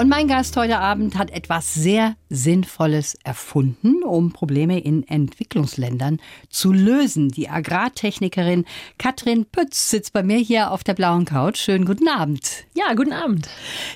Und mein Gast heute Abend hat etwas sehr Sinnvolles erfunden, um Probleme in Entwicklungsländern zu lösen. Die Agrartechnikerin Katrin Pütz sitzt bei mir hier auf der blauen Couch. Schönen guten Abend. Ja, guten Abend.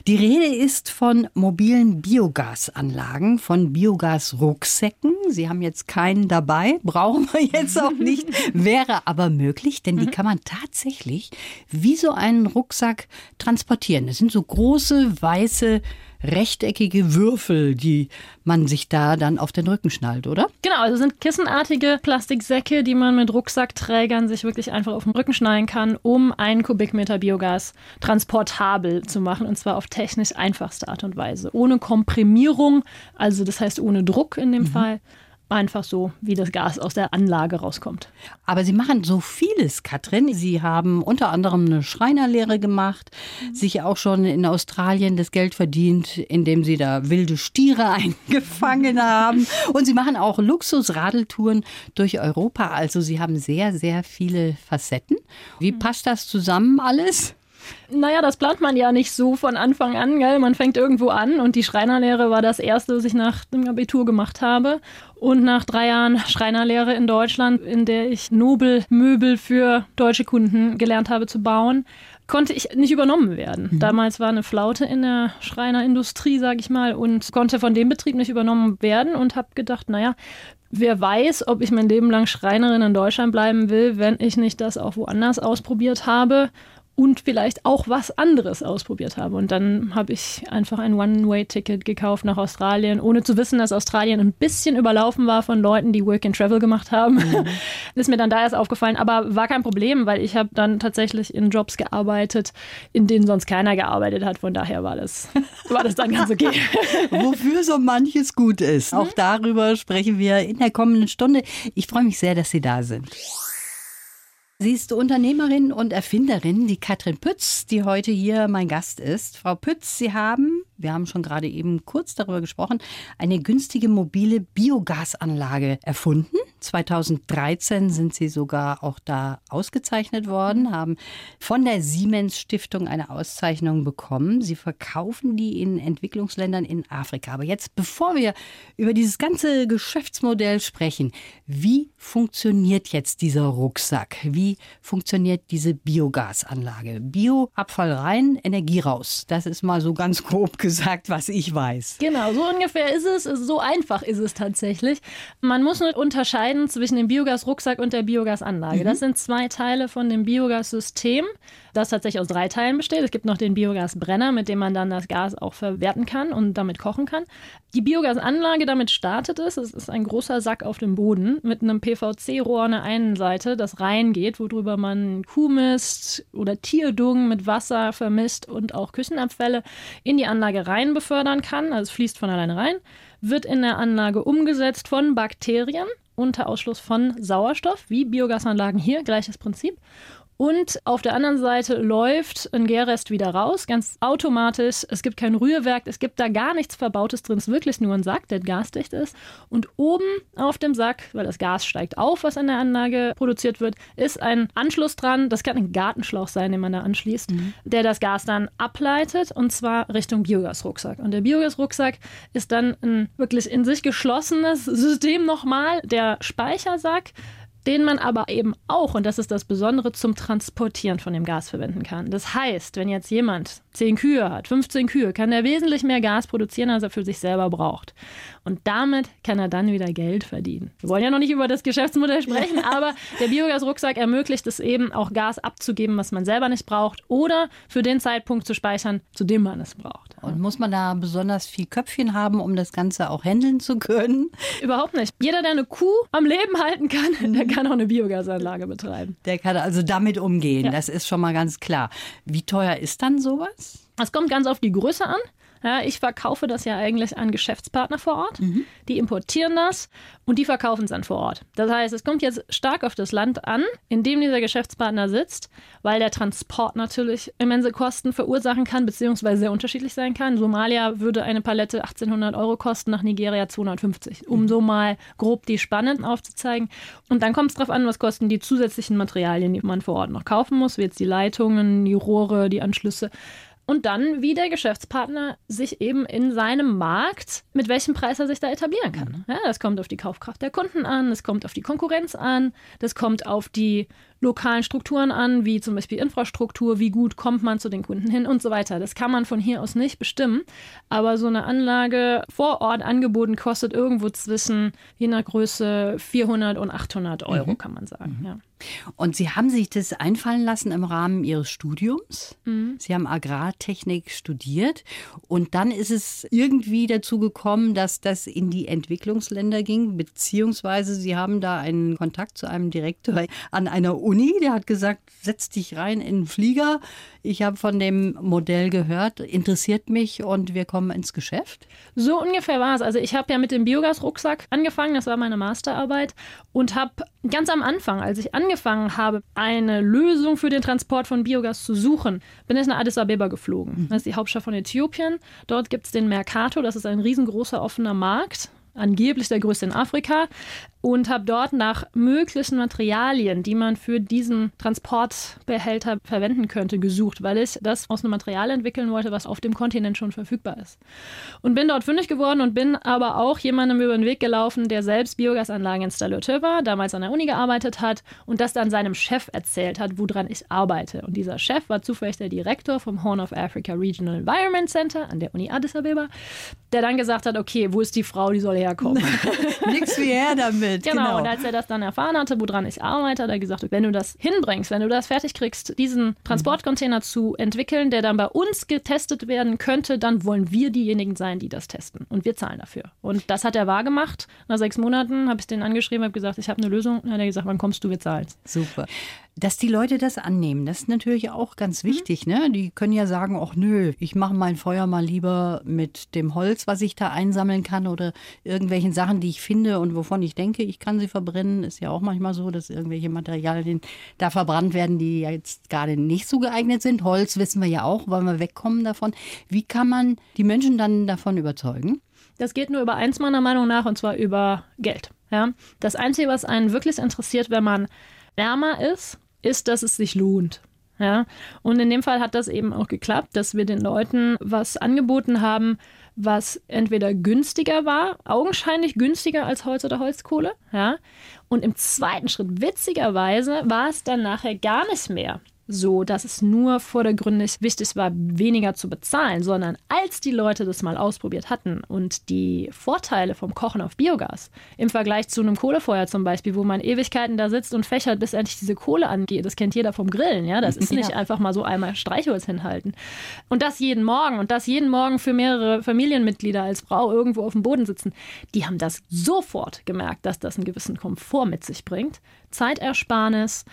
Die Rede ist von mobilen Biogasanlagen, von Biogasrucksäcken. Sie haben jetzt keinen dabei, brauchen wir jetzt auch nicht, wäre aber möglich, denn die kann man tatsächlich wie so einen Rucksack transportieren. Das sind so große weiße rechteckige Würfel, die man sich da dann auf den Rücken schnallt, oder? Genau, also sind kissenartige Plastiksäcke, die man mit Rucksackträgern sich wirklich einfach auf den Rücken schnallen kann, um einen Kubikmeter Biogas transportabel zu machen und zwar auf technisch einfachste Art und Weise. Ohne Komprimierung, also das heißt ohne Druck in dem mhm. Fall einfach so, wie das Gas aus der Anlage rauskommt. Aber Sie machen so vieles, Katrin. Sie haben unter anderem eine Schreinerlehre gemacht, sich auch schon in Australien das Geld verdient, indem Sie da wilde Stiere eingefangen haben. Und Sie machen auch Luxusradeltouren durch Europa. Also Sie haben sehr, sehr viele Facetten. Wie passt das zusammen alles? Naja, das plant man ja nicht so von Anfang an, gell? Man fängt irgendwo an und die Schreinerlehre war das erste, was ich nach dem Abitur gemacht habe. Und nach drei Jahren Schreinerlehre in Deutschland, in der ich Nobelmöbel für deutsche Kunden gelernt habe zu bauen, konnte ich nicht übernommen werden. Mhm. Damals war eine Flaute in der Schreinerindustrie, sage ich mal, und konnte von dem Betrieb nicht übernommen werden und habe gedacht, naja, wer weiß, ob ich mein Leben lang Schreinerin in Deutschland bleiben will, wenn ich nicht das auch woanders ausprobiert habe und vielleicht auch was anderes ausprobiert habe. Und dann habe ich einfach ein One-Way-Ticket gekauft nach Australien, ohne zu wissen, dass Australien ein bisschen überlaufen war von Leuten, die Work and Travel gemacht haben. Mhm. ist mir dann da erst aufgefallen, aber war kein Problem, weil ich habe dann tatsächlich in Jobs gearbeitet, in denen sonst keiner gearbeitet hat. Von daher war das, war das dann ganz okay. Wofür so manches gut ist. Mhm. Auch darüber sprechen wir in der kommenden Stunde. Ich freue mich sehr, dass Sie da sind. Sie ist Unternehmerin und Erfinderin, die Katrin Pütz, die heute hier mein Gast ist. Frau Pütz, Sie haben wir haben schon gerade eben kurz darüber gesprochen, eine günstige mobile Biogasanlage erfunden. 2013 sind sie sogar auch da ausgezeichnet worden, haben von der Siemens Stiftung eine Auszeichnung bekommen. Sie verkaufen die in Entwicklungsländern in Afrika. Aber jetzt, bevor wir über dieses ganze Geschäftsmodell sprechen, wie funktioniert jetzt dieser Rucksack? Wie funktioniert diese Biogasanlage? Bioabfall rein, Energie raus. Das ist mal so ganz grob gesagt, was ich weiß. Genau, so ungefähr ist es. So einfach ist es tatsächlich. Man muss nur unterscheiden zwischen dem Biogasrucksack und der Biogasanlage. Mhm. Das sind zwei Teile von dem Biogassystem das tatsächlich aus drei Teilen besteht. Es gibt noch den Biogasbrenner, mit dem man dann das Gas auch verwerten kann und damit kochen kann. Die Biogasanlage, damit startet es. Es ist ein großer Sack auf dem Boden mit einem PVC-Rohr an der einen Seite, das reingeht, worüber man Kuhmist oder Tierdung mit Wasser vermisst und auch Küchenabfälle in die Anlage rein befördern kann. Also es fließt von alleine rein, wird in der Anlage umgesetzt von Bakterien unter Ausschluss von Sauerstoff, wie Biogasanlagen hier, gleiches Prinzip. Und auf der anderen Seite läuft ein Gärrest wieder raus, ganz automatisch. Es gibt kein Rührwerk, es gibt da gar nichts Verbautes drin. Es ist wirklich nur ein Sack, der gasdicht ist. Und oben auf dem Sack, weil das Gas steigt auf, was in der Anlage produziert wird, ist ein Anschluss dran. Das kann ein Gartenschlauch sein, den man da anschließt, mhm. der das Gas dann ableitet und zwar Richtung Biogasrucksack. Und der Biogasrucksack ist dann ein wirklich in sich geschlossenes System nochmal. Der Speichersack den man aber eben auch, und das ist das Besondere, zum Transportieren von dem Gas verwenden kann. Das heißt, wenn jetzt jemand 10 Kühe hat, 15 Kühe, kann er wesentlich mehr Gas produzieren, als er für sich selber braucht. Und damit kann er dann wieder Geld verdienen. Wir wollen ja noch nicht über das Geschäftsmodell sprechen, aber der Biogasrucksack ermöglicht es eben auch Gas abzugeben, was man selber nicht braucht oder für den Zeitpunkt zu speichern, zu dem man es braucht. Und muss man da besonders viel Köpfchen haben, um das Ganze auch handeln zu können? Überhaupt nicht. Jeder, der eine Kuh am Leben halten kann, der kann auch eine Biogasanlage betreiben. Der kann also damit umgehen. Ja. Das ist schon mal ganz klar. Wie teuer ist dann sowas? Es kommt ganz auf die Größe an. Ja, ich verkaufe das ja eigentlich an Geschäftspartner vor Ort. Mhm. Die importieren das und die verkaufen es dann vor Ort. Das heißt, es kommt jetzt stark auf das Land an, in dem dieser Geschäftspartner sitzt, weil der Transport natürlich immense Kosten verursachen kann, beziehungsweise sehr unterschiedlich sein kann. Somalia würde eine Palette 1800 Euro kosten, nach Nigeria 250, um so mal grob die Spannen aufzuzeigen. Und dann kommt es darauf an, was kosten die zusätzlichen Materialien, die man vor Ort noch kaufen muss, wie jetzt die Leitungen, die Rohre, die Anschlüsse und dann, wie der Geschäftspartner sich eben in seinem Markt, mit welchem Preis er sich da etablieren kann. Ja, das kommt auf die Kaufkraft der Kunden an, es kommt auf die Konkurrenz an, das kommt auf die lokalen Strukturen an, wie zum Beispiel Infrastruktur, wie gut kommt man zu den Kunden hin und so weiter. Das kann man von hier aus nicht bestimmen, aber so eine Anlage vor Ort angeboten kostet irgendwo zwischen, je nach Größe, 400 und 800 Euro, mhm. kann man sagen. Mhm. Ja. Und Sie haben sich das einfallen lassen im Rahmen Ihres Studiums. Mhm. Sie haben Agrartechnik studiert und dann ist es irgendwie dazu gekommen, dass das in die Entwicklungsländer ging, beziehungsweise Sie haben da einen Kontakt zu einem Direktor an einer Uni, der hat gesagt, setz dich rein in den Flieger. Ich habe von dem Modell gehört, interessiert mich und wir kommen ins Geschäft. So ungefähr war es. Also ich habe ja mit dem Biogas-Rucksack angefangen, das war meine Masterarbeit und habe ganz am Anfang, als ich angefangen habe, eine Lösung für den Transport von Biogas zu suchen, bin ich nach Addis Abeba geflogen. Mhm. Das ist die Hauptstadt von Äthiopien. Dort gibt es den Mercato, das ist ein riesengroßer offener Markt angeblich der größte in Afrika und habe dort nach möglichen Materialien, die man für diesen Transportbehälter verwenden könnte, gesucht, weil ich das aus einem Material entwickeln wollte, was auf dem Kontinent schon verfügbar ist. Und bin dort fündig geworden und bin aber auch jemandem über den Weg gelaufen, der selbst Biogasanlageninstallateur war, damals an der Uni gearbeitet hat und das dann seinem Chef erzählt hat, woran ich arbeite. Und dieser Chef war zufällig der Direktor vom Horn of Africa Regional Environment Center an der Uni Addis Abeba, der dann gesagt hat, okay, wo ist die Frau, die soll herkommen? Nix wie her damit damit. Genau. genau. Und als er das dann erfahren hatte, woran ich arbeite, hat er gesagt, wenn du das hinbringst, wenn du das fertig kriegst, diesen Transportcontainer mhm. zu entwickeln, der dann bei uns getestet werden könnte, dann wollen wir diejenigen sein, die das testen. Und wir zahlen dafür. Und das hat er wahrgemacht. Nach sechs Monaten habe ich den angeschrieben, habe gesagt, ich habe eine Lösung. Dann hat er gesagt, wann kommst du, wir zahlen. Super. Dass die Leute das annehmen, das ist natürlich auch ganz mhm. wichtig. Mhm. Ne? Die können ja sagen, ach nö, ich mache mein Feuer mal lieber mit dem Holz, was ich da einsammeln kann oder irgendwelchen Sachen, die ich finde und wovon ich denke, ich kann sie verbrennen. Ist ja auch manchmal so, dass irgendwelche Materialien da verbrannt werden, die jetzt gerade nicht so geeignet sind. Holz wissen wir ja auch, wollen wir wegkommen davon. Wie kann man die Menschen dann davon überzeugen? Das geht nur über eins meiner Meinung nach und zwar über Geld. Ja? Das Einzige, was einen wirklich interessiert, wenn man ärmer ist, ist, dass es sich lohnt. Ja, und in dem Fall hat das eben auch geklappt, dass wir den Leuten was angeboten haben, was entweder günstiger war, augenscheinlich günstiger als Holz oder Holzkohle, ja. Und im zweiten Schritt, witzigerweise, war es dann nachher gar nicht mehr so, dass es nur vordergründig wichtig war, weniger zu bezahlen, sondern als die Leute das mal ausprobiert hatten und die Vorteile vom Kochen auf Biogas im Vergleich zu einem Kohlefeuer zum Beispiel, wo man Ewigkeiten da sitzt und fächert, bis endlich diese Kohle angeht, das kennt jeder vom Grillen, ja, das ist nicht ja. einfach mal so einmal Streichholz hinhalten. Und das jeden Morgen und das jeden Morgen für mehrere Familienmitglieder als Frau irgendwo auf dem Boden sitzen, die haben das sofort gemerkt, dass das einen gewissen Komfort mit sich bringt. Zeitersparnis,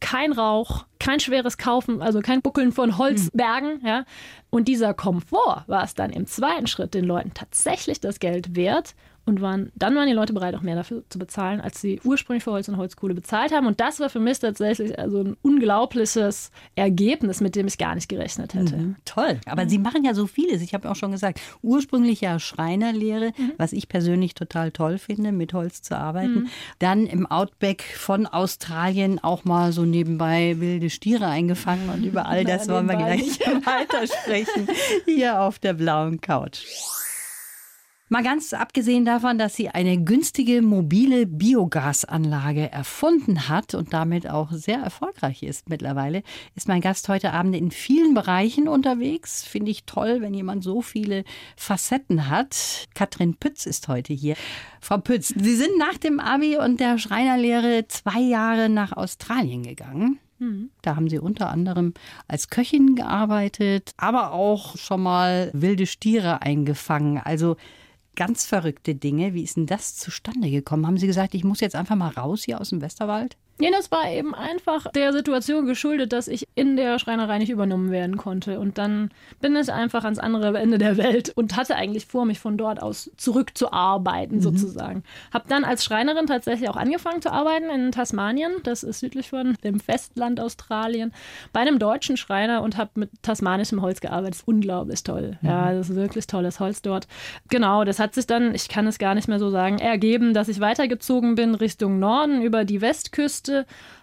kein Rauch, kein schweres Kaufen, also kein Buckeln von Holzbergen. Ja. Und dieser Komfort war es dann im zweiten Schritt den Leuten tatsächlich das Geld wert und waren, dann waren die Leute bereit, auch mehr dafür zu bezahlen, als sie ursprünglich für Holz und Holzkohle bezahlt haben. Und das war für mich tatsächlich also ein unglaubliches Ergebnis, mit dem ich gar nicht gerechnet hätte. Mhm. Toll. Aber mhm. Sie machen ja so vieles. Ich habe auch schon gesagt, ursprünglich ja Schreinerlehre, mhm. was ich persönlich total toll finde, mit Holz zu arbeiten. Mhm. Dann im Outback von Australien auch mal so nebenbei wilde Stiere eingefangen und über all das wollen wir gleich weitersprechen hier auf der blauen Couch. Mal ganz abgesehen davon, dass sie eine günstige mobile Biogasanlage erfunden hat und damit auch sehr erfolgreich ist mittlerweile, ist mein Gast heute Abend in vielen Bereichen unterwegs. Finde ich toll, wenn jemand so viele Facetten hat. Katrin Pütz ist heute hier. Frau Pütz, Sie sind nach dem Abi und der Schreinerlehre zwei Jahre nach Australien gegangen. Mhm. Da haben Sie unter anderem als Köchin gearbeitet, aber auch schon mal wilde Stiere eingefangen. Also ganz verrückte Dinge. Wie ist denn das zustande gekommen? Haben Sie gesagt, ich muss jetzt einfach mal raus hier aus dem Westerwald? Nee, das war eben einfach der Situation geschuldet, dass ich in der Schreinerei nicht übernommen werden konnte. Und dann bin ich einfach ans andere Ende der Welt und hatte eigentlich vor, mich von dort aus zurückzuarbeiten, mhm. sozusagen. Hab dann als Schreinerin tatsächlich auch angefangen zu arbeiten in Tasmanien. Das ist südlich von dem Festland Australien. Bei einem deutschen Schreiner und habe mit tasmanischem Holz gearbeitet. Das ist unglaublich toll. Mhm. Ja, das ist wirklich tolles Holz dort. Genau, das hat sich dann, ich kann es gar nicht mehr so sagen, ergeben, dass ich weitergezogen bin Richtung Norden über die Westküste,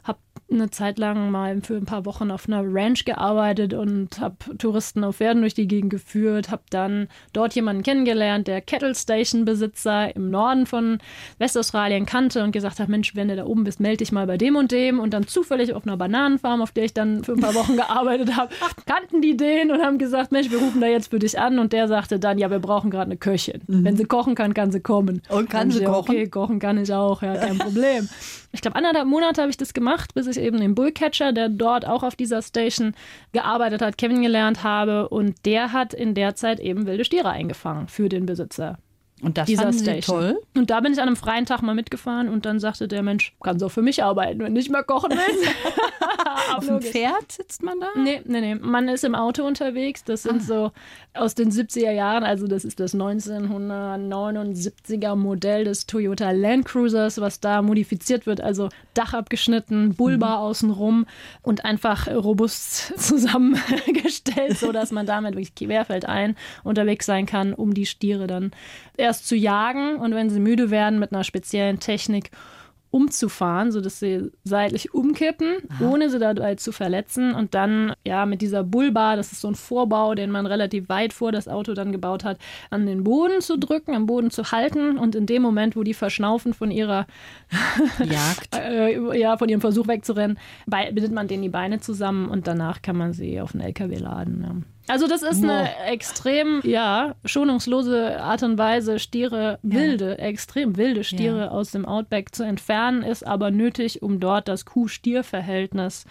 habe eine Zeit lang mal für ein paar Wochen auf einer Ranch gearbeitet und habe Touristen auf Pferden durch die Gegend geführt, habe dann dort jemanden kennengelernt, der Kettle Station Besitzer im Norden von Westaustralien kannte und gesagt hat, Mensch, wenn du da oben bist, melde dich mal bei dem und dem und dann zufällig auf einer Bananenfarm, auf der ich dann für ein paar Wochen gearbeitet habe, kannten die den und haben gesagt, Mensch, wir rufen da jetzt für dich an und der sagte dann, ja, wir brauchen gerade eine Köchin. Mhm. Wenn sie kochen kann, kann sie kommen. Und kann und sie kochen? Okay, kochen kann ich auch, ja, kein Problem. Ich glaube, anderthalb Monate habe ich das gemacht, bis ich eben den Bullcatcher, der dort auch auf dieser Station gearbeitet hat, kennengelernt habe. Und der hat in der Zeit eben wilde Stiere eingefangen für den Besitzer. Und das dieser Station. toll. Und da bin ich an einem freien Tag mal mitgefahren und dann sagte der Mensch, kannst auch für mich arbeiten, wenn nicht mehr kochen willst. Auf dem Pferd sitzt man da? Nee, nee, nee. Man ist im Auto unterwegs. Das sind ah. so aus den 70er Jahren, also das ist das 1979er Modell des Toyota Land Cruisers, was da modifiziert wird. Also Dach abgeschnitten, Bulba mhm. außenrum und einfach robust zusammengestellt, sodass man damit wirklich querfeldein unterwegs sein kann, um die Stiere dann erst zu jagen und wenn sie müde werden mit einer speziellen Technik umzufahren, sodass sie seitlich umkippen, Aha. ohne sie dabei zu verletzen. Und dann, ja, mit dieser Bullbar, das ist so ein Vorbau, den man relativ weit vor das Auto dann gebaut hat, an den Boden zu drücken, am Boden zu halten. Und in dem Moment, wo die verschnaufen von ihrer Jagd, äh, ja, von ihrem Versuch wegzurennen, bindet man denen die Beine zusammen und danach kann man sie auf einen LKW laden. Ja. Also das ist eine extrem, ja, schonungslose Art und Weise, Stiere, wilde, ja. extrem wilde Stiere ja. aus dem Outback zu entfernen, ist aber nötig, um dort das Kuh-Stier-Verhältnis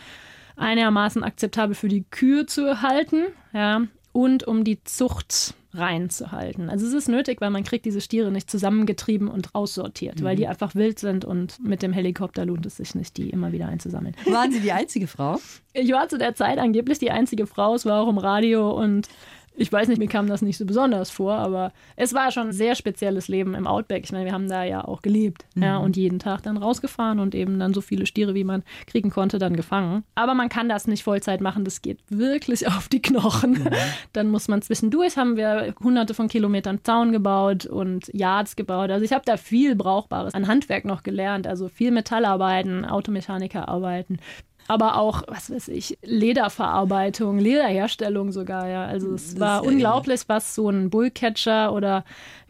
einigermaßen akzeptabel für die Kühe zu erhalten, ja, und um die Zucht reinzuhalten. Also es ist nötig, weil man kriegt diese Stiere nicht zusammengetrieben und aussortiert, mhm. weil die einfach wild sind und mit dem Helikopter lohnt es sich nicht, die immer wieder einzusammeln. Waren Sie die einzige Frau? Ich war zu der Zeit angeblich die einzige Frau. Es war auch im Radio und ich weiß nicht, mir kam das nicht so besonders vor, aber es war schon ein sehr spezielles Leben im Outback. Ich meine, wir haben da ja auch gelebt mhm. ja, und jeden Tag dann rausgefahren und eben dann so viele Stiere, wie man kriegen konnte, dann gefangen. Aber man kann das nicht Vollzeit machen, das geht wirklich auf die Knochen. Mhm. Dann muss man zwischendurch, haben wir hunderte von Kilometern Zaun gebaut und Yards gebaut. Also ich habe da viel Brauchbares an Handwerk noch gelernt, also viel Metallarbeiten, Automechanikerarbeiten, aber auch, was weiß ich, Lederverarbeitung, Lederherstellung sogar, ja. Also es war unglaublich, was so ein Bullcatcher oder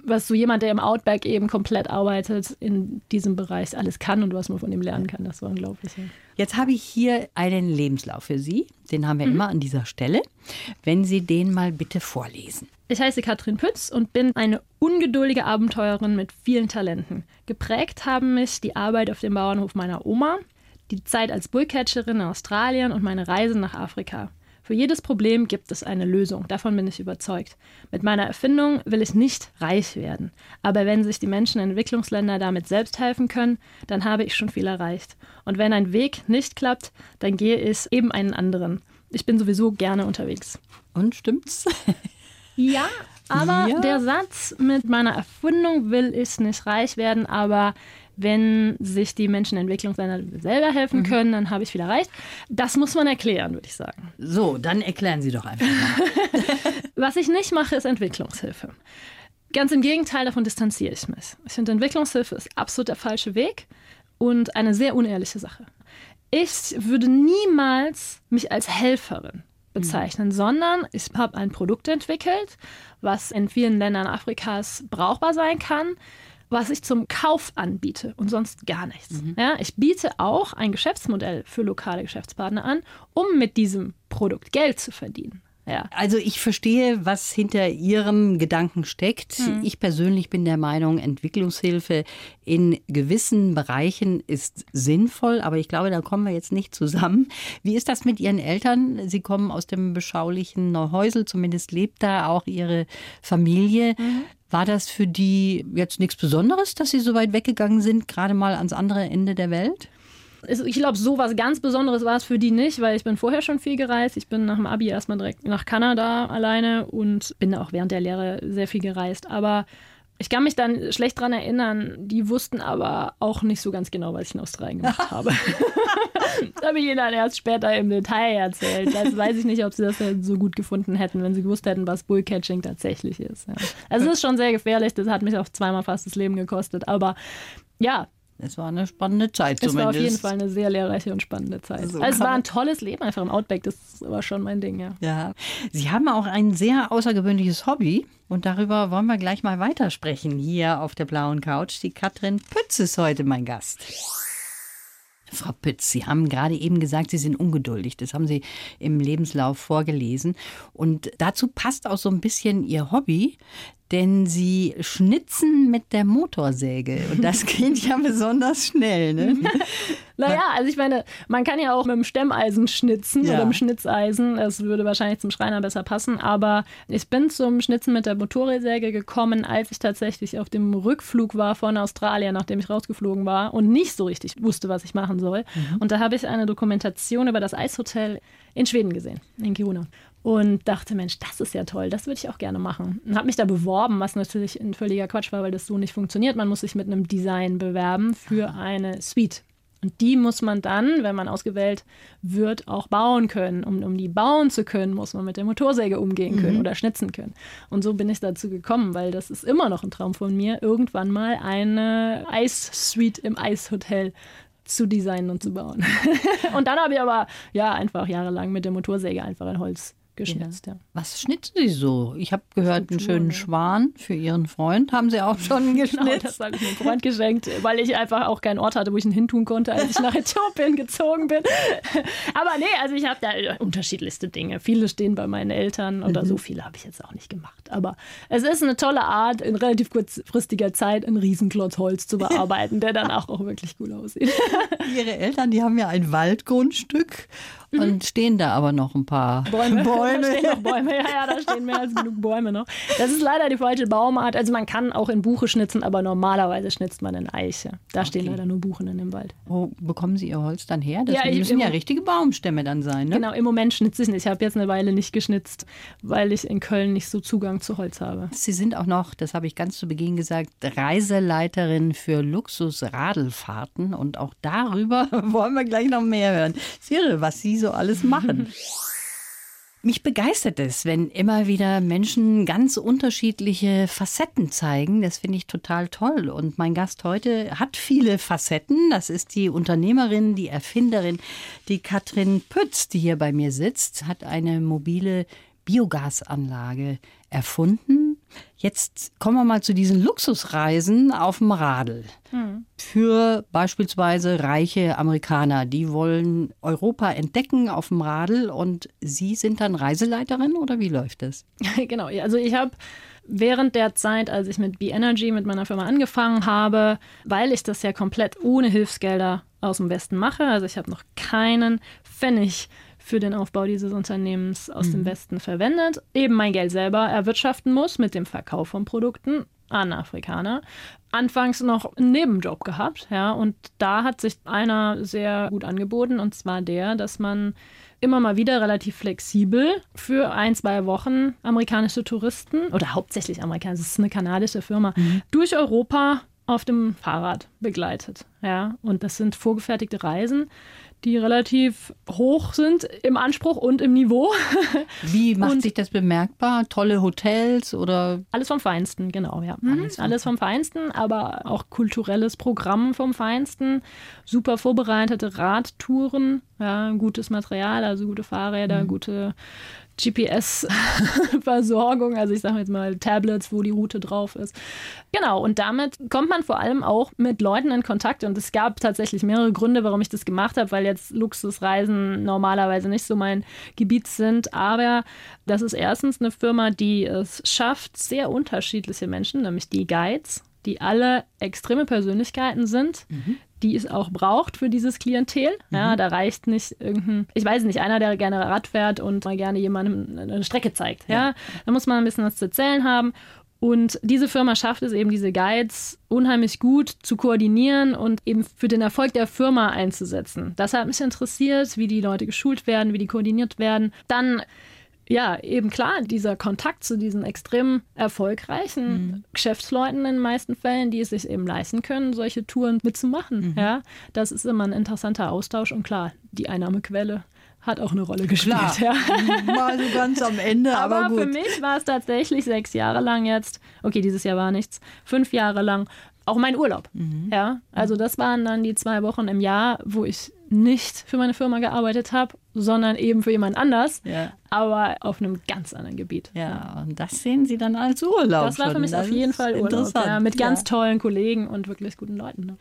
was so jemand, der im Outback eben komplett arbeitet, in diesem Bereich alles kann und was man von ihm lernen kann. Das war unglaublich. Ja. Jetzt habe ich hier einen Lebenslauf für Sie. Den haben wir mhm. immer an dieser Stelle. Wenn Sie den mal bitte vorlesen. Ich heiße Katrin Pütz und bin eine ungeduldige Abenteurerin mit vielen Talenten. Geprägt haben mich die Arbeit auf dem Bauernhof meiner Oma, die Zeit als Bullcatcherin in Australien und meine Reise nach Afrika. Für jedes Problem gibt es eine Lösung, davon bin ich überzeugt. Mit meiner Erfindung will ich nicht reich werden, aber wenn sich die Menschen in Entwicklungsländern damit selbst helfen können, dann habe ich schon viel erreicht. Und wenn ein Weg nicht klappt, dann gehe ich eben einen anderen. Ich bin sowieso gerne unterwegs. Und stimmt's? ja, aber ja. der Satz mit meiner Erfindung will ich nicht reich werden, aber wenn sich die Menschen in Entwicklungsländern selber helfen mhm. können, dann habe ich viel erreicht. Das muss man erklären, würde ich sagen. So, dann erklären Sie doch einfach mal. Was ich nicht mache, ist Entwicklungshilfe. Ganz im Gegenteil, davon distanziere ich mich. Ich finde, Entwicklungshilfe ist absolut der falsche Weg und eine sehr unehrliche Sache. Ich würde niemals mich als Helferin bezeichnen, mhm. sondern ich habe ein Produkt entwickelt, was in vielen Ländern Afrikas brauchbar sein kann, was ich zum Kauf anbiete und sonst gar nichts. Mhm. Ja, ich biete auch ein Geschäftsmodell für lokale Geschäftspartner an, um mit diesem Produkt Geld zu verdienen. Ja. Also ich verstehe, was hinter Ihrem Gedanken steckt. Hm. Ich persönlich bin der Meinung, Entwicklungshilfe in gewissen Bereichen ist sinnvoll, aber ich glaube, da kommen wir jetzt nicht zusammen. Wie ist das mit Ihren Eltern? Sie kommen aus dem beschaulichen Neuhäusel, zumindest lebt da auch Ihre Familie. Mhm. War das für die jetzt nichts Besonderes, dass Sie so weit weggegangen sind, gerade mal ans andere Ende der Welt? Ich glaube, so was ganz Besonderes war es für die nicht, weil ich bin vorher schon viel gereist. Ich bin nach dem Abi erstmal direkt nach Kanada alleine und bin auch während der Lehre sehr viel gereist. Aber ich kann mich dann schlecht daran erinnern, die wussten aber auch nicht so ganz genau, was ich in Australien gemacht habe. das habe ich ihnen dann erst später im Detail erzählt. Das weiß ich nicht, ob sie das so gut gefunden hätten, wenn sie gewusst hätten, was Bullcatching tatsächlich ist. Ja. Also es ist schon sehr gefährlich, das hat mich auch zweimal fast das Leben gekostet. Aber ja, es war eine spannende Zeit es zumindest. war auf jeden Fall eine sehr lehrreiche und spannende Zeit. So also es war ein tolles Leben einfach im Outback. Das war schon mein Ding, ja. Ja. Sie haben auch ein sehr außergewöhnliches Hobby und darüber wollen wir gleich mal weitersprechen hier auf der blauen Couch. Die Katrin Pütz ist heute mein Gast. Frau Pütz, Sie haben gerade eben gesagt, Sie sind ungeduldig. Das haben Sie im Lebenslauf vorgelesen. Und dazu passt auch so ein bisschen Ihr Hobby, denn Sie schnitzen mit der Motorsäge. Und das geht ja besonders schnell. Ne? Naja, also ich meine, man kann ja auch mit dem Stemmeisen schnitzen Ja. oder mit dem Schnitzeisen. Das würde wahrscheinlich zum Schreiner besser passen. Aber ich bin zum Schnitzen mit der Motorsäge gekommen, als ich tatsächlich auf dem Rückflug war von Australien, nachdem ich rausgeflogen war und nicht so richtig wusste, was ich machen soll. Und da habe ich eine Dokumentation über das Eishotel in Schweden gesehen, in Kiruna. Und dachte, Mensch, das ist ja toll, das würde ich auch gerne machen. Und habe mich da beworben, was natürlich ein völliger Quatsch war, weil das so nicht funktioniert. Man muss sich mit einem Design bewerben für eine Suite. Und die muss man dann, wenn man ausgewählt wird, auch bauen können. Um, um die bauen zu können, muss man mit der Motorsäge umgehen können oder schnitzen können. Und so bin ich dazu gekommen, weil das ist immer noch ein Traum von mir, irgendwann mal eine Eissuite im Eishotel zu designen und zu bauen. und dann habe ich aber ja einfach jahrelang mit der Motorsäge einfach in Holz geschnitzt. Ja. Was schnitzen Sie so? Ich habe gehört, einen schönen ja. Schwan für Ihren Freund. Haben Sie auch schon Genau, geschnitzt? das habe ich meinem Freund geschenkt, weil ich einfach auch keinen Ort hatte, wo ich ihn hintun konnte, als ich nach Äthiopien gezogen bin. Aber nee, also ich habe da unterschiedlichste Dinge. Viele stehen bei meinen Eltern oder so viele habe ich jetzt auch nicht gemacht. Aber es ist eine tolle Art, in relativ kurzfristiger Zeit einen Riesenklotz Holz zu bearbeiten, der dann auch, auch wirklich cool aussieht. Ihre Eltern, die haben ja ein Waldgrundstück und stehen da aber noch ein paar Bäume. Bäume. Da stehen noch Bäume. Ja, ja, da stehen mehr als genug Bäume noch. Das ist leider die falsche Baumart. Also man kann auch in Buche schnitzen, aber normalerweise schnitzt man in Eiche. Da stehen leider nur Buchen in dem Wald. Wo bekommen Sie Ihr Holz dann her? Das Ja, müssen ja richtige Baumstämme dann sein, ne? Genau, im Moment schnitze ich nicht. Ich habe jetzt eine Weile nicht geschnitzt, weil ich in Köln nicht so Zugang zu Holz habe. Sie sind auch noch, das habe ich ganz zu Beginn gesagt, Reiseleiterin für Luxusradelfahrten und auch darüber wollen wir gleich noch mehr hören. Sire, was Sie so alles machen. Mich begeistert es, wenn immer wieder Menschen ganz unterschiedliche Facetten zeigen. Das finde ich total toll. Und mein Gast heute hat viele Facetten. Das ist die Unternehmerin, die Erfinderin, die Katrin Pütz, die hier bei mir sitzt, hat eine mobile Biogasanlage erfunden. Jetzt kommen wir mal zu diesen Luxusreisen auf dem Radl. Für beispielsweise reiche Amerikaner, die wollen Europa entdecken auf dem Radl und Sie sind dann Reiseleiterin oder wie läuft das? genau, also ich habe während der Zeit, als ich mit B-Energy, mit meiner Firma angefangen habe, weil ich das ja komplett ohne Hilfsgelder aus dem Westen mache, also ich habe noch keinen Pfennig für den Aufbau dieses Unternehmens aus dem Westen verwendet, eben mein Geld selber erwirtschaften muss mit dem Verkauf von Produkten an Afrikaner. Anfangs noch einen Nebenjob gehabt, ja, und da hat sich einer sehr gut angeboten, und zwar der, dass man immer mal wieder relativ flexibel für ein, zwei Wochen amerikanische Touristen oder hauptsächlich amerikanische, es ist eine kanadische Firma, durch Europa auf dem Fahrrad begleitet. Ja, und das sind vorgefertigte Reisen, die relativ hoch sind im Anspruch und im Niveau. Wie macht Und- sich das bemerkbar? Tolle Hotels oder Alles vom Feinsten, genau, ja. Mhm. Alles vom Feinsten, aber auch kulturelles Programm vom Feinsten. Super vorbereitete Radtouren, ja, gutes Material, also gute Fahrräder, gute GPS-Versorgung, also ich sage jetzt mal Tablets, wo die Route drauf ist. Genau, und damit kommt man vor allem auch mit Leuten in Kontakt. Und es gab tatsächlich mehrere Gründe, warum ich das gemacht habe, weil jetzt Luxusreisen normalerweise nicht so mein Gebiet sind. Aber das ist erstens eine Firma, die es schafft, sehr unterschiedliche Menschen, nämlich die Guides, die alle extreme Persönlichkeiten sind, die es auch braucht für dieses Klientel. Ja, da reicht nicht irgendein, ich weiß nicht, einer, der gerne Rad fährt und mal gerne jemandem eine Strecke zeigt. Ja, da muss man ein bisschen was zu erzählen haben. Und diese Firma schafft es eben, diese Guides unheimlich gut zu koordinieren und eben für den Erfolg der Firma einzusetzen. Das hat mich interessiert, wie die Leute geschult werden, wie die koordiniert werden. Dann ja, eben klar, dieser Kontakt zu diesen extrem erfolgreichen mhm. Geschäftsleuten in den meisten Fällen, die es sich eben leisten können, solche Touren mitzumachen. Mhm. Ja, das ist immer ein interessanter Austausch und klar, die Einnahmequelle hat auch eine Rolle gespielt. Klar. Ja. Mal so ganz am Ende, aber, aber für mich war es tatsächlich sechs Jahre lang jetzt, okay, dieses Jahr war nichts, fünf Jahre lang auch mein Urlaub. Mhm. Ja, also das waren dann die zwei Wochen im Jahr, wo ich nicht für meine Firma gearbeitet habe, sondern eben für jemand anders, ja. aber auf einem ganz anderen Gebiet. Ja, und das sehen Sie dann als Urlaub. Das war für mich das auf jeden Fall Urlaub, ja, mit ganz ja. tollen Kollegen und wirklich guten Leuten. Ne?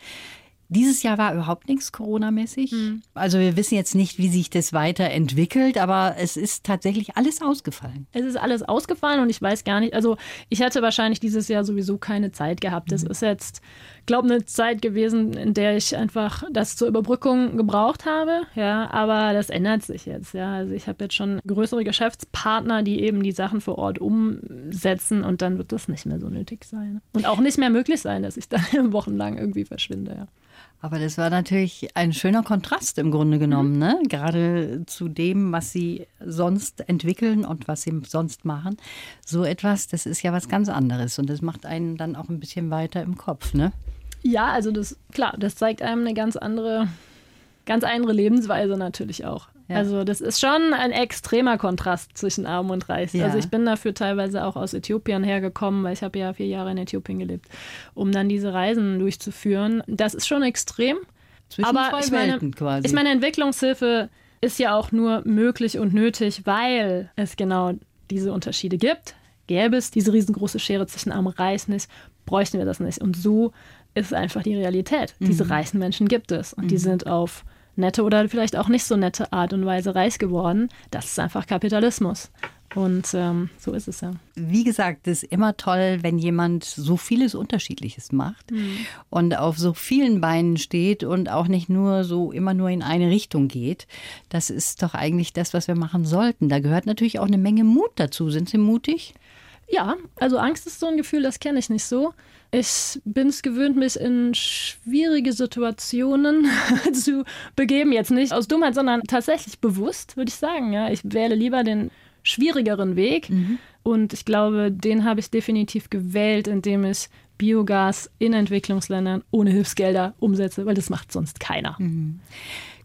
Dieses Jahr war überhaupt nichts Corona-mäßig. Mhm. Also wir wissen jetzt nicht, wie sich das weiterentwickelt, aber es ist tatsächlich alles ausgefallen. Es ist alles ausgefallen und ich weiß gar nicht, also ich hätte wahrscheinlich dieses Jahr sowieso keine Zeit gehabt. Das mhm. ist jetzt, glaube eine Zeit gewesen, in der ich einfach das zur Überbrückung gebraucht habe. Ja, aber das ändert sich jetzt. Ja, also ich habe jetzt schon größere Geschäftspartner, die eben die Sachen vor Ort umsetzen und dann wird das nicht mehr so nötig sein. Und auch nicht mehr möglich sein, dass ich dann wochenlang irgendwie verschwinde. Ja. Aber das war natürlich ein schöner Kontrast im Grunde genommen, mhm. ne? gerade zu dem, was Sie sonst entwickeln und was Sie sonst machen. So etwas, das ist ja was ganz anderes und das macht einen dann auch ein bisschen weiter im Kopf, ne? Ja, also das, klar, das zeigt einem eine ganz andere, ganz andere Lebensweise natürlich auch. Ja. Also das ist schon ein extremer Kontrast zwischen Arm und Reich. Ja. Also ich bin dafür teilweise auch aus Äthiopien hergekommen, weil ich habe ja vier Jahre in Äthiopien gelebt, um dann diese Reisen durchzuführen. Das ist schon extrem. Zwischen aber zwei ich meine, Welten quasi. Ich meine, Entwicklungshilfe ist ja auch nur möglich und nötig, weil es genau diese Unterschiede gibt. Gäbe es diese riesengroße Schere zwischen Arm und Reich nicht, bräuchten wir das nicht. Und so ist einfach die Realität. Mhm. Diese reichen Menschen gibt es und mhm. die sind auf nette oder vielleicht auch nicht so nette Art und Weise reich geworden. Das ist einfach Kapitalismus. Und ähm, so ist es ja. Wie gesagt, es ist immer toll, wenn jemand so vieles Unterschiedliches macht mhm. und auf so vielen Beinen steht und auch nicht nur so immer nur in eine Richtung geht. Das ist doch eigentlich das, was wir machen sollten. Da gehört natürlich auch eine Menge Mut dazu. Sind Sie mutig? Ja, also Angst ist so ein Gefühl, das kenne ich nicht so. Ich bin es gewöhnt, mich in schwierige Situationen zu begeben. Jetzt nicht aus Dummheit, sondern tatsächlich bewusst, würde ich sagen. Ja, ich wähle lieber den schwierigeren Weg. Mhm. Und ich glaube, den habe ich definitiv gewählt, indem ich Biogas in Entwicklungsländern ohne Hilfsgelder umsetze, weil das macht sonst keiner. Mhm.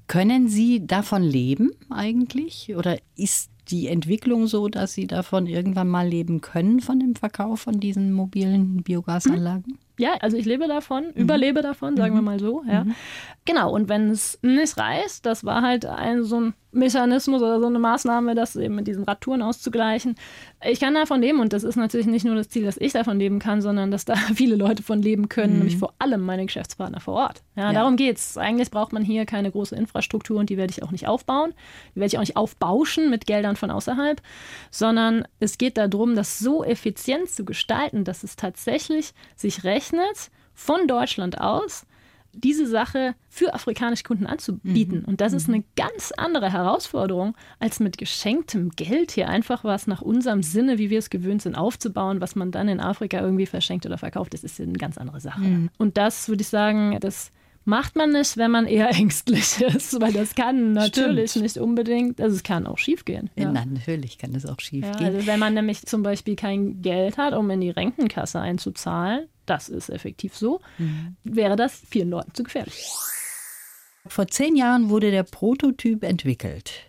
Können Sie davon leben eigentlich? Oder ist die Entwicklung so, dass Sie davon irgendwann mal leben können, von dem Verkauf von diesen mobilen Biogasanlagen? Ja, also ich lebe davon, mhm. überlebe davon, sagen mhm. wir mal so. Ja. Mhm. Genau, und wenn es nicht reißt, das war halt ein so ein Mechanismus oder so eine Maßnahme, das eben mit diesen Radtouren auszugleichen. Ich kann davon leben und das ist natürlich nicht nur das Ziel, dass ich davon leben kann, sondern dass da viele Leute von leben können, mhm. nämlich vor allem meine Geschäftspartner vor Ort. Ja, ja. Darum es. Eigentlich braucht man hier keine große Infrastruktur und die werde ich auch nicht aufbauen. Die werde ich auch nicht aufbauschen mit Geldern von außerhalb, sondern es geht darum, das so effizient zu gestalten, dass es tatsächlich sich rechnet, von Deutschland aus diese Sache für afrikanische Kunden anzubieten. Mhm. Und das ist mhm. eine ganz andere Herausforderung, als mit geschenktem Geld hier einfach was nach unserem Sinne, wie wir es gewöhnt sind, aufzubauen, was man dann in Afrika irgendwie verschenkt oder verkauft. Das ist eine ganz andere Sache. Mhm. Und das würde ich sagen, das macht man nicht, wenn man eher ängstlich ist, weil das kann natürlich Stimmt. nicht unbedingt, also es kann auch schief gehen. Ja. ja natürlich kann es auch schief ja, gehen. Also wenn man nämlich zum Beispiel kein Geld hat, um in die Rentenkasse einzuzahlen, das ist effektiv so, mhm. wäre das vielen Leuten zu gefährlich. Vor zehn Jahren wurde der Prototyp entwickelt.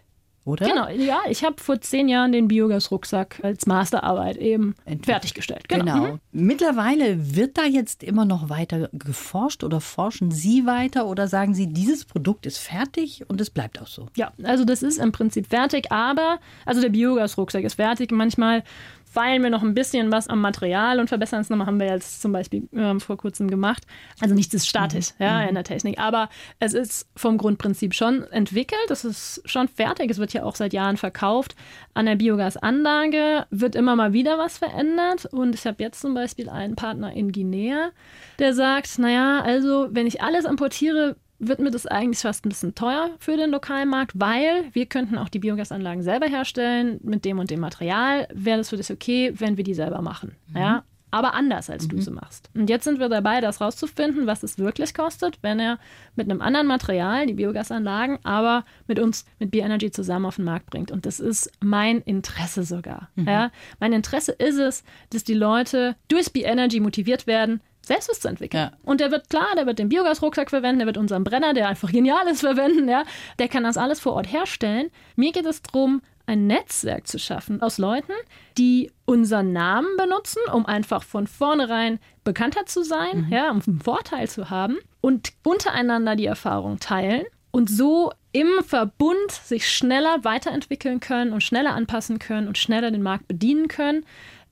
Oder? Genau, ja, ich habe vor zehn Jahren den Biogas-Rucksack als Masterarbeit eben Entwickelt. fertiggestellt. Genau. genau. Mhm. Mittlerweile wird da jetzt immer noch weiter geforscht oder forschen Sie weiter oder sagen Sie, dieses Produkt ist fertig und es bleibt auch so? Ja, also das ist im Prinzip fertig, aber also der Biogas-Rucksack ist fertig. Manchmal feilen wir noch ein bisschen was am Material und verbessern es nochmal, haben wir jetzt zum Beispiel äh, vor kurzem gemacht. Also nichts ist statisch mhm. ja, in der Technik, aber es ist vom Grundprinzip schon entwickelt, es ist schon fertig, es wird ja auch seit Jahren verkauft. An der Biogasanlage wird immer mal wieder was verändert und ich habe jetzt zum Beispiel einen Partner in Guinea, der sagt, naja, also wenn ich alles importiere, wird mir das eigentlich fast ein bisschen teuer für den Lokalmarkt, weil wir könnten auch die Biogasanlagen selber herstellen mit dem und dem Material. Wäre das für dich okay, wenn wir die selber machen? Mhm. Ja? aber anders, als du sie machst. Und jetzt sind wir dabei, das rauszufinden, was es wirklich kostet, wenn er mit einem anderen Material die Biogasanlagen, aber mit uns, mit Bioenergy zusammen auf den Markt bringt. Und das ist mein Interesse sogar. Ja? Mein Interesse ist es, dass die Leute durch Bioenergy motiviert werden, selbst was zu entwickeln. Ja. Und der wird klar, der wird den Biogasrucksack verwenden, der wird unseren Brenner, der einfach genial ist, verwenden, ja. Der kann das alles vor Ort herstellen. Mir geht es darum, ein Netzwerk zu schaffen aus Leuten, die unseren Namen benutzen, um einfach von vornherein bekannter zu sein, ja, um einen Vorteil zu haben und untereinander die Erfahrung teilen und so im Verbund sich schneller weiterentwickeln können und schneller anpassen können und schneller den Markt bedienen können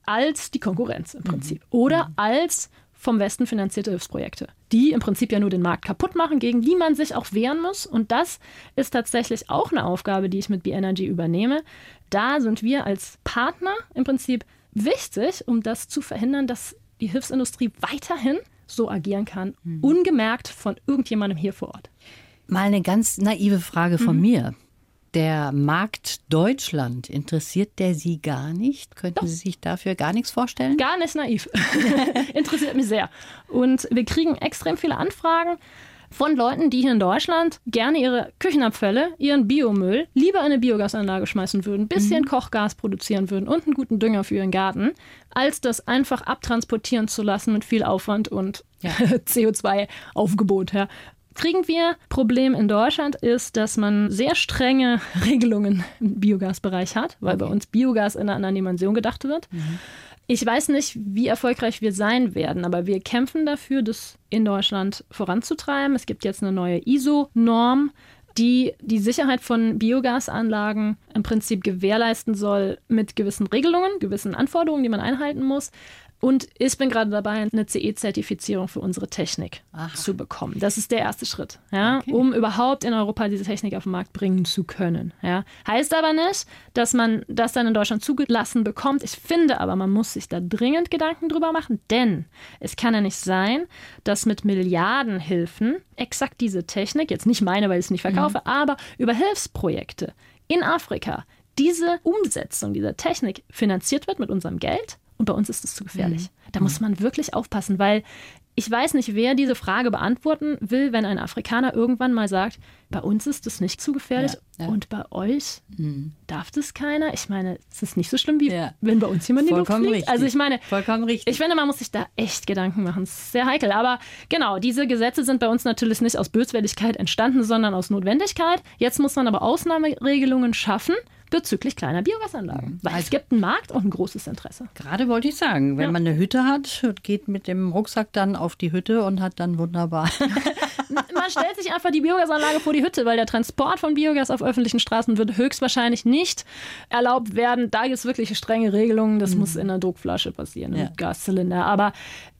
als die Konkurrenz im Prinzip. Oder als vom Westen finanzierte Hilfsprojekte, die im Prinzip ja nur den Markt kaputt machen, gegen die man sich auch wehren muss. Und das ist tatsächlich auch eine Aufgabe, die ich mit B-Energy übernehme. Da sind wir als Partner im Prinzip wichtig, um das zu verhindern, dass die Hilfsindustrie weiterhin so agieren kann, ungemerkt von irgendjemandem hier vor Ort. Mal eine ganz naive Frage von mir. Der Markt Deutschland, interessiert der Sie gar nicht? Könnten Sie sich dafür gar nichts vorstellen? Gar nicht naiv. Interessiert mich sehr. Und wir kriegen extrem viele Anfragen von Leuten, die hier in Deutschland gerne ihre Küchenabfälle, ihren Biomüll lieber in eine Biogasanlage schmeißen würden, ein bisschen Kochgas produzieren würden und einen guten Dünger für ihren Garten, als das einfach abtransportieren zu lassen mit viel Aufwand und CO2-Aufgebot. Ja. Kriegen wir Problem in Deutschland ist, dass man sehr strenge Regelungen im Biogasbereich hat, weil bei uns Biogas in einer anderen Dimension gedacht wird. Ich weiß nicht, wie erfolgreich wir sein werden, aber wir kämpfen dafür, das in Deutschland voranzutreiben. Es gibt jetzt eine neue ISO-Norm, die die Sicherheit von Biogasanlagen im Prinzip gewährleisten soll mit gewissen Regelungen, gewissen Anforderungen, die man einhalten muss. Und ich bin gerade dabei, eine CE-Zertifizierung für unsere Technik zu bekommen. Das ist der erste Schritt, ja, um überhaupt in Europa diese Technik auf den Markt bringen zu können. Ja. Heißt aber nicht, dass man das dann in Deutschland zugelassen bekommt. Ich finde aber, man muss sich da dringend Gedanken drüber machen, denn es kann ja nicht sein, dass mit Milliardenhilfen exakt diese Technik, jetzt nicht meine, weil ich es nicht verkaufe, aber über Hilfsprojekte in Afrika diese Umsetzung dieser Technik finanziert wird mit unserem Geld und bei uns ist es zu gefährlich. Da muss man wirklich aufpassen, weil ich weiß nicht, wer diese Frage beantworten will, wenn ein Afrikaner irgendwann mal sagt, bei uns ist das nicht zu gefährlich Ja, ja. und bei euch darf das keiner. Ich meine, es ist nicht so schlimm, wie Ja. wenn bei uns jemand in die Luft Vollkommen fliegt. Also ich meine, Vollkommen richtig. ich finde, man muss sich da echt Gedanken machen. Es ist sehr heikel. Aber genau, diese Gesetze sind bei uns natürlich nicht aus Böswilligkeit entstanden, sondern aus Notwendigkeit. Jetzt muss man aber Ausnahmeregelungen schaffen bezüglich kleiner Biogasanlagen. Weil es gibt einen Markt und ein großes Interesse. Gerade wollte ich sagen, wenn Ja. man eine Hütte hat und geht mit dem Rucksack dann auf die Hütte und hat dann wunderbar. Man stellt sich einfach die Biogasanlage vor die Hütte, weil der Transport von Biogas auf öffentlichen Straßen wird höchstwahrscheinlich nicht erlaubt werden. Da gibt es wirklich strenge Regelungen. Das muss in einer Druckflasche passieren, im Ja. Gaszylinder. Aber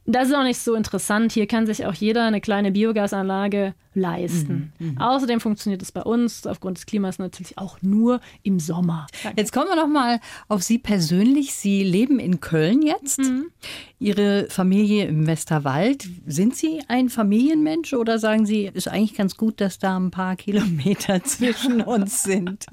das ist auch nicht so interessant. Hier kann sich auch jeder eine kleine Biogasanlage leisten. Außerdem funktioniert es bei uns aufgrund des Klimas natürlich auch nur im Sommer. Jetzt kommen wir noch mal auf Sie persönlich. Sie leben in Köln jetzt. Ihre Familie im Westerwald. Sind Sie ein Familienmensch oder sagen Sie, ist eigentlich ganz gut, dass da ein paar Kilometer zwischen uns sind?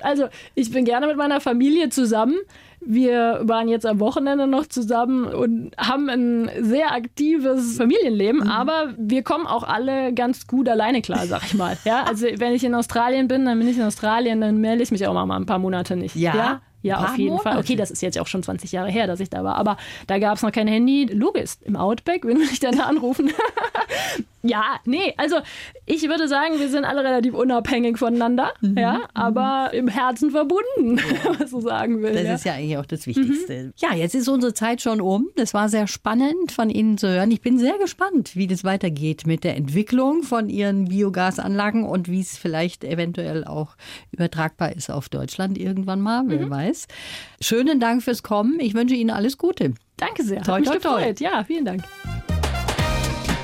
Also, ich bin gerne mit meiner Familie zusammen. Wir waren jetzt am Wochenende noch zusammen und haben ein sehr aktives Familienleben, aber wir kommen auch alle ganz gut alleine klar, sag ich mal. Ja, also wenn ich in Australien bin, dann bin ich in Australien, dann melde ich mich auch mal ein paar Monate nicht. Ja? ja, ja auf jeden Fall. Monate. Okay, das ist jetzt auch schon 20 Jahre her, dass ich da war, aber da gab es noch kein Handy. Logisch, im Outback, wenn wir dich dann da anrufen. Ja, nee, also ich würde sagen, wir sind alle relativ unabhängig voneinander, Mhm, ja, aber im Herzen verbunden, wenn man so sagen will. Das ja. ist ja eigentlich auch das Wichtigste. Ja, jetzt ist unsere Zeit schon um. Das war sehr spannend von Ihnen zu hören. Ich bin sehr gespannt, wie das weitergeht mit der Entwicklung von Ihren Biogasanlagen und wie es vielleicht eventuell auch übertragbar ist auf Deutschland irgendwann mal, wer weiß. Schönen Dank fürs Kommen. Ich wünsche Ihnen alles Gute. Danke sehr. Toi, Hat mich toi, toi. Ja, vielen Dank.